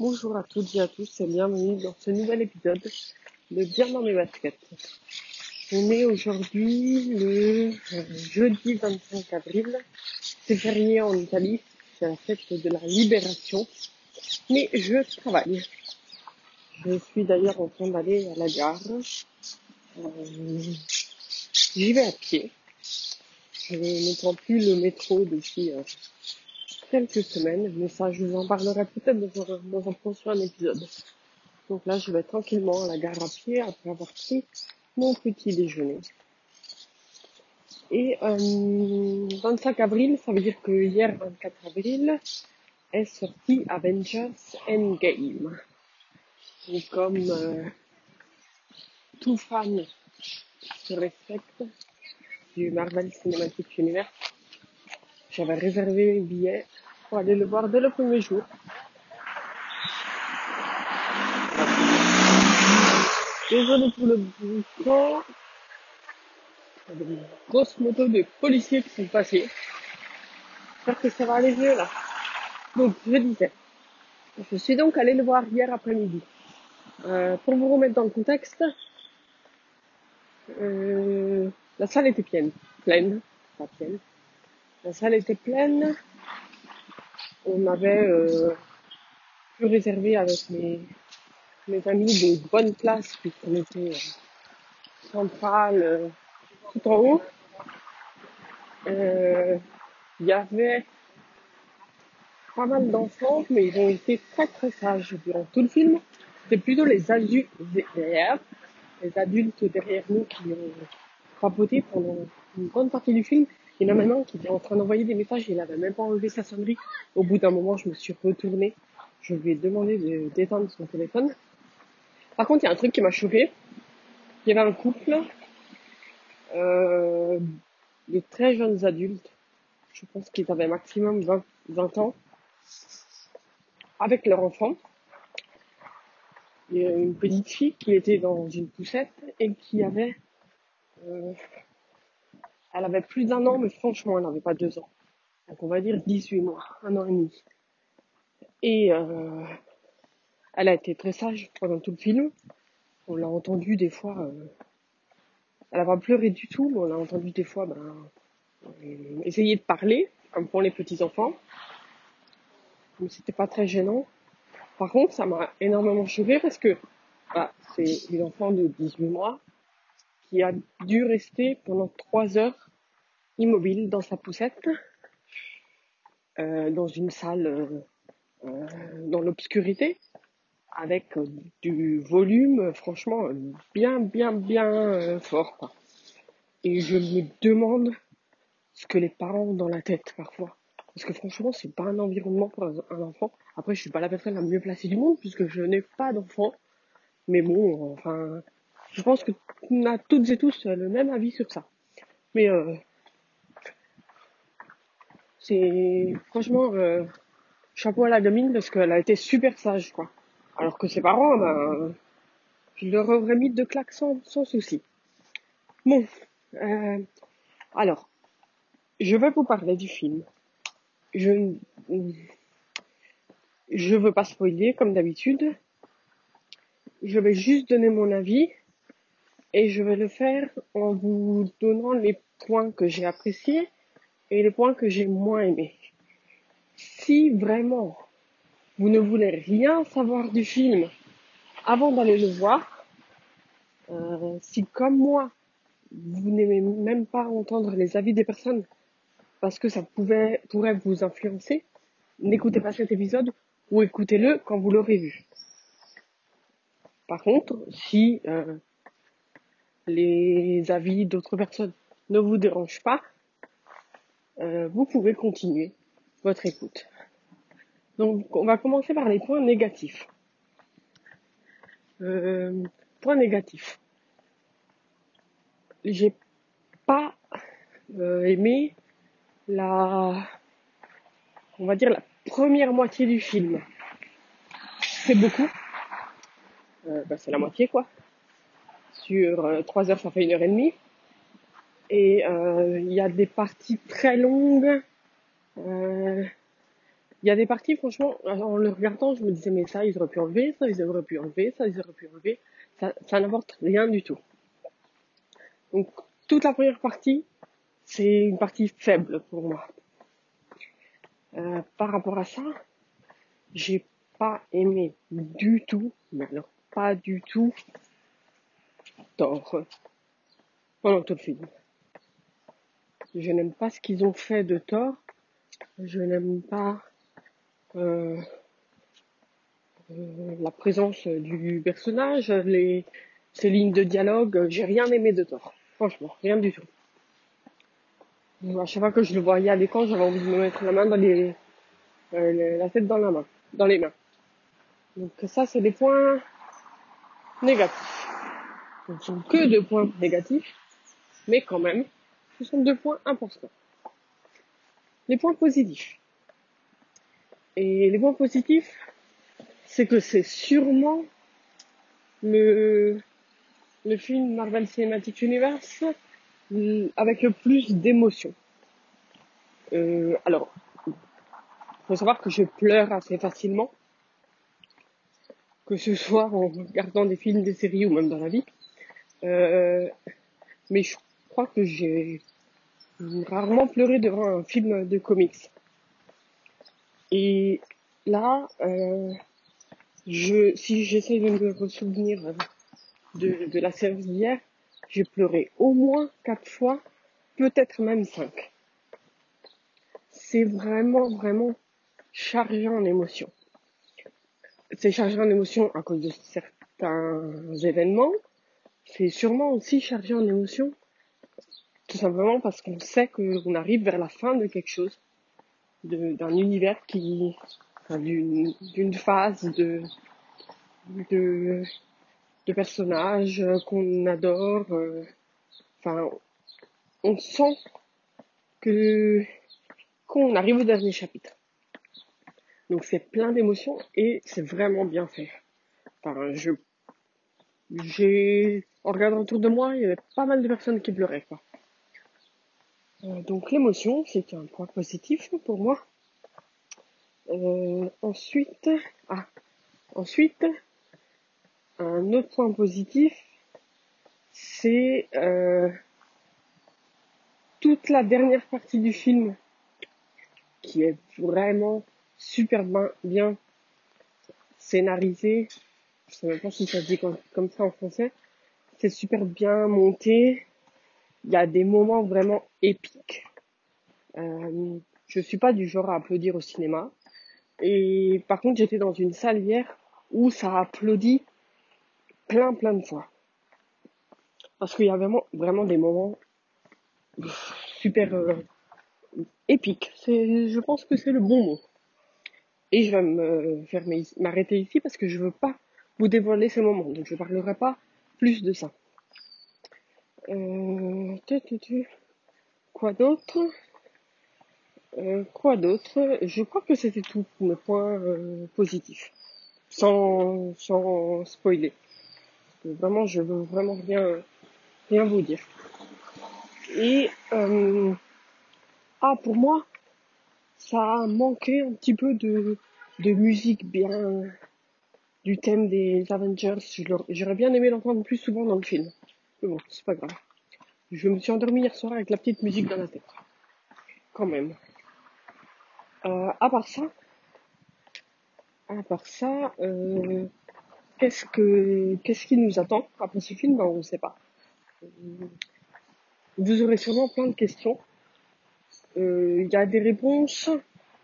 Bonjour à toutes et à tous et bienvenue dans ce nouvel épisode de Bien dans mes baskets. On est aujourd'hui le jeudi 25 avril. C'est férié en Italie, c'est la fête de la libération. Mais je travaille. Je suis d'ailleurs en train d'aller à la gare. Euh, J'y vais à pied. Je ne prends plus le métro depuis euh, quelques semaines, mais ça je vous en parlerai peut-être dans dans un prochain épisode. Donc là je vais tranquillement à la gare à pied après avoir pris mon petit déjeuner. Et euh, 25 avril, ça veut dire que hier 24 avril est sorti Avengers Endgame. Et comme euh, tout fan se respecte du Marvel Cinematic Universe, j'avais réservé un billet aller le voir dès le premier jour. Désolé pour le boucan. Il y a des grosses motos de policiers qui sont passés. J'espère que ça va aller mieux là. Donc, je disais. Je suis donc allée le voir hier après-midi. Euh, pour vous remettre dans le contexte, euh, la salle était pleine. Pleine. Pas pleine. La salle était pleine. On avait euh, pu réserver avec mes, amis des bonnes places puisqu'on était euh, centrale euh, tout en haut. Il y avait pas mal d'enfants, mais ils ont été très très sages durant tout le film. C'était plutôt les adultes derrière, les adultes derrière nous qui ont papoté pendant une grande partie du film. Il y en a maintenant qui était en train d'envoyer des messages, il avait même pas enlevé sa sonnerie. Au bout d'un moment, je me suis retournée. Je lui ai demandé de d'éteindre son téléphone. Par contre, il y a un truc qui m'a choqué. Il y avait un couple euh, de très jeunes adultes. Je pense qu'ils avaient maximum 20, 20 ans. Avec leur enfant. Il y a une petite fille qui était dans une poussette et qui avait euh, elle avait plus d'un an, mais franchement, elle n'avait pas deux ans. Donc on va dire 18 mois, un an et demi. Et euh, elle a été très sage pendant tout le film. On l'a entendu des fois. Euh, elle n'a pas pleuré du tout, mais on l'a entendu des fois ben, euh, essayer de parler, comme font les petits enfants. Mais c'était pas très gênant. Par contre, ça m'a énormément choqué parce que bah, c'est une enfant de 18 mois qui a dû rester pendant trois heures immobile dans sa poussette, euh, dans une salle euh, euh, dans l'obscurité, avec du volume franchement bien bien bien fort. Et je me demande ce que les parents ont dans la tête parfois. Parce que franchement, c'est pas un environnement pour un enfant. Après, je suis pas la personne la mieux placée du monde puisque je n'ai pas d'enfant. Mais bon, enfin, je pense que on a toutes et tous le même avis sur ça. Mais euh, c'est franchement euh, chapeau à la gamine parce qu'elle a été super sage quoi. Alors que ses parents, ben, je leur aurais mis deux claques sans, sans souci. Bon, euh, alors, je vais vous parler du film. Je je veux pas spoiler comme d'habitude. Je vais juste donner mon avis et je vais le faire en vous donnant les points que j'ai appréciés et les points que j'ai moins aimés. Si vraiment vous ne voulez rien savoir du film avant d'aller le voir, euh, si comme moi, vous n'aimez même pas entendre les avis des personnes parce que ça pouvait, pourrait vous influencer, n'écoutez pas cet épisode ou écoutez-le quand vous l'aurez vu. Par contre, si euh, les avis d'autres personnes ne vous dérangent pas, euh, vous pouvez continuer votre écoute. Donc, on va commencer par les points négatifs. Euh, point négatif. J'ai pas euh, aimé la, on va dire la première moitié du film. C'est beaucoup. Euh, bah, c'est la moitié quoi. Sur euh, trois heures, ça fait une heure et demie. Et euh, il y a des parties très longues. Euh, Il y a des parties, franchement, en le regardant, je me disais, mais ça, ils auraient pu enlever, ça, ils auraient pu enlever, ça, ils auraient pu enlever. Ça, n'apporte rien du tout. Donc, toute la première partie, c'est une partie faible pour moi. Euh, par rapport à ça, j'ai pas aimé du tout, mais alors pas du tout, Thor pendant tout le film. Je n'aime pas ce qu'ils ont fait de Thor. Je n'aime pas euh, euh, la présence du personnage, les, ses lignes de dialogue. J'ai rien aimé de Thor. Franchement, rien du tout. À chaque fois que je le voyais à l'écran, j'avais envie de me mettre la main dans les, euh, la tête dans la main, dans les mains. Donc ça, c'est des points négatifs. Ce ne sont que deux points négatifs, mais quand même, ce sont deux points importants. Les points positifs. Et les points positifs, c'est que c'est sûrement le, le film Marvel Cinematic Universe avec le plus d'émotion. Euh, alors, faut savoir que je pleure assez facilement, que ce soit en regardant des films, des séries ou même dans la vie. Euh, mais je crois que j'ai rarement pleuré devant un film de comics. Et là, euh, je, si j'essaye de me souvenir de, de la série d'hier, j'ai pleuré au moins quatre fois, peut-être même cinq. C'est vraiment, vraiment chargé en émotions. C'est chargé en émotions à cause de certains événements. C'est sûrement aussi chargé en émotions tout simplement parce qu'on sait qu'on arrive vers la fin de quelque chose, d'un univers qui, enfin, d'une phase de, de, de personnages qu'on adore. Euh, enfin, on sent que qu'on arrive au dernier chapitre. Donc c'est plein d'émotions et c'est vraiment bien fait. Enfin, je, j'ai, en regardant autour de moi, il y avait pas mal de personnes qui pleuraient, quoi. Euh, donc l'émotion, c'est un point positif pour moi. Euh, ensuite, ah, ensuite, un autre point positif, c'est euh, toute la dernière partie du film qui est vraiment super bien, scénarisée. Je sais même pas si ça se dit comme, ça en français. C'est super bien monté. Il y a des moments vraiment épiques. Euh, je suis pas du genre à applaudir au cinéma. Et par contre, j'étais dans une salle hier où ça a applaudi plein plein de fois. Parce qu'il y a vraiment, vraiment des moments super euh, épiques. Je pense que c'est le bon mot. Et je vais m'arrêter ici parce que je veux pas vous dévoiler ces moments. Donc je parlerai pas plus de ça. Euh, quoi d'autre? Euh, Quoi d'autre? Je crois que c'était tout pour mes points euh, positifs. Sans, sans spoiler. Vraiment, je veux vraiment rien, rien vous dire. Et euh, ah, pour moi, ça a manqué un petit peu de, de musique bien du thème des Avengers. J'aurais bien aimé l'entendre plus souvent dans le film. Mais bon, c'est pas grave. Je me suis endormie hier soir avec la petite musique dans la tête. Quand même. Euh, à part ça, à part ça, euh, qu'est-ce que, qu'est-ce qui nous attend après ce film? Ben, On ne sait pas. Vous aurez sûrement plein de questions. Euh, il y a des réponses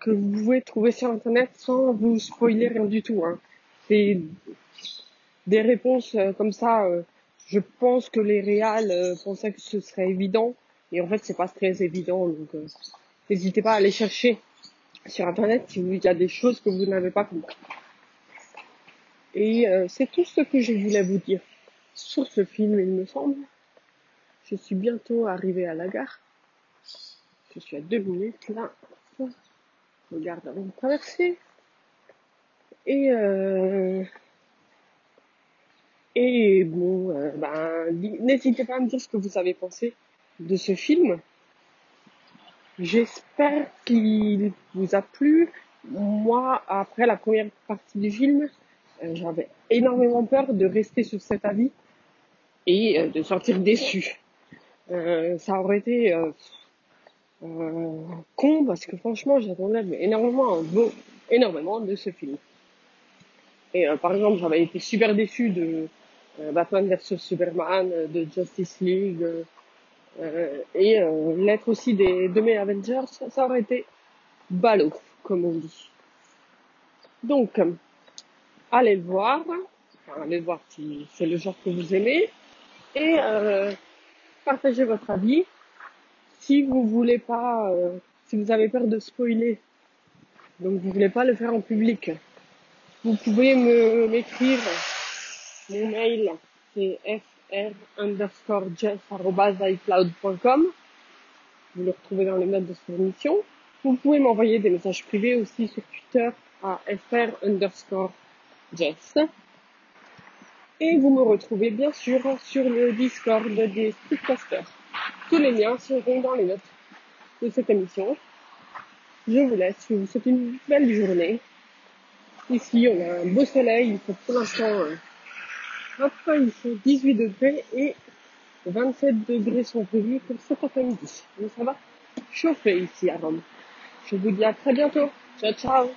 que vous pouvez trouver sur internet sans vous spoiler rien du tout. Hein. Des réponses euh, comme ça. Euh, je pense que les réals pensaient que ce serait évident et en fait c'est pas très évident. Donc n'hésitez pas à aller chercher sur internet s'il y a des choses que vous n'avez pas compris. Et c'est tout ce que je voulais vous dire sur ce film, il me semble. Je suis bientôt arrivé à la gare. Je suis à deux minutes là. Regarde avant de traverser. Et euh, et bon, euh, ben, n'hésitez pas à me dire ce que vous avez pensé de ce film. J'espère qu'il vous a plu, moi, après la première partie du film, euh, j'avais énormément peur de rester sur cet avis et euh, de sortir déçu. Euh, ça aurait été con parce que franchement, j'attendais énormément, énormément de ce film. Et par exemple, j'avais été super déçu de Batman vs Superman, de Justice League, et l'être aussi des de mes Avengers, ça aurait été ballot, comme on dit. Donc, allez le voir, enfin, allez le voir si c'est le genre que vous aimez, et euh, partagez votre avis. Si vous voulez pas, euh, si vous avez peur de spoiler, donc vous voulez pas le faire en public, vous pouvez me m'écrire mon mail, c'est fr underscore Vous le retrouvez dans les notes de cette émission. Vous pouvez m'envoyer des messages privés aussi sur Twitter à fr underscore jess. Et vous me retrouvez bien sûr sur le Discord des Speedcasters. Tous les liens seront dans les notes de cette émission. Je vous laisse, je vous souhaite une belle journée. Ici, on a un beau soleil, il fait pour l'instant, euh, enfin, il fait 18 degrés et 27 degrés sont prévus pour cet après-midi. Donc ça va chauffer ici à Rome. Je vous dis à très bientôt. Ciao, ciao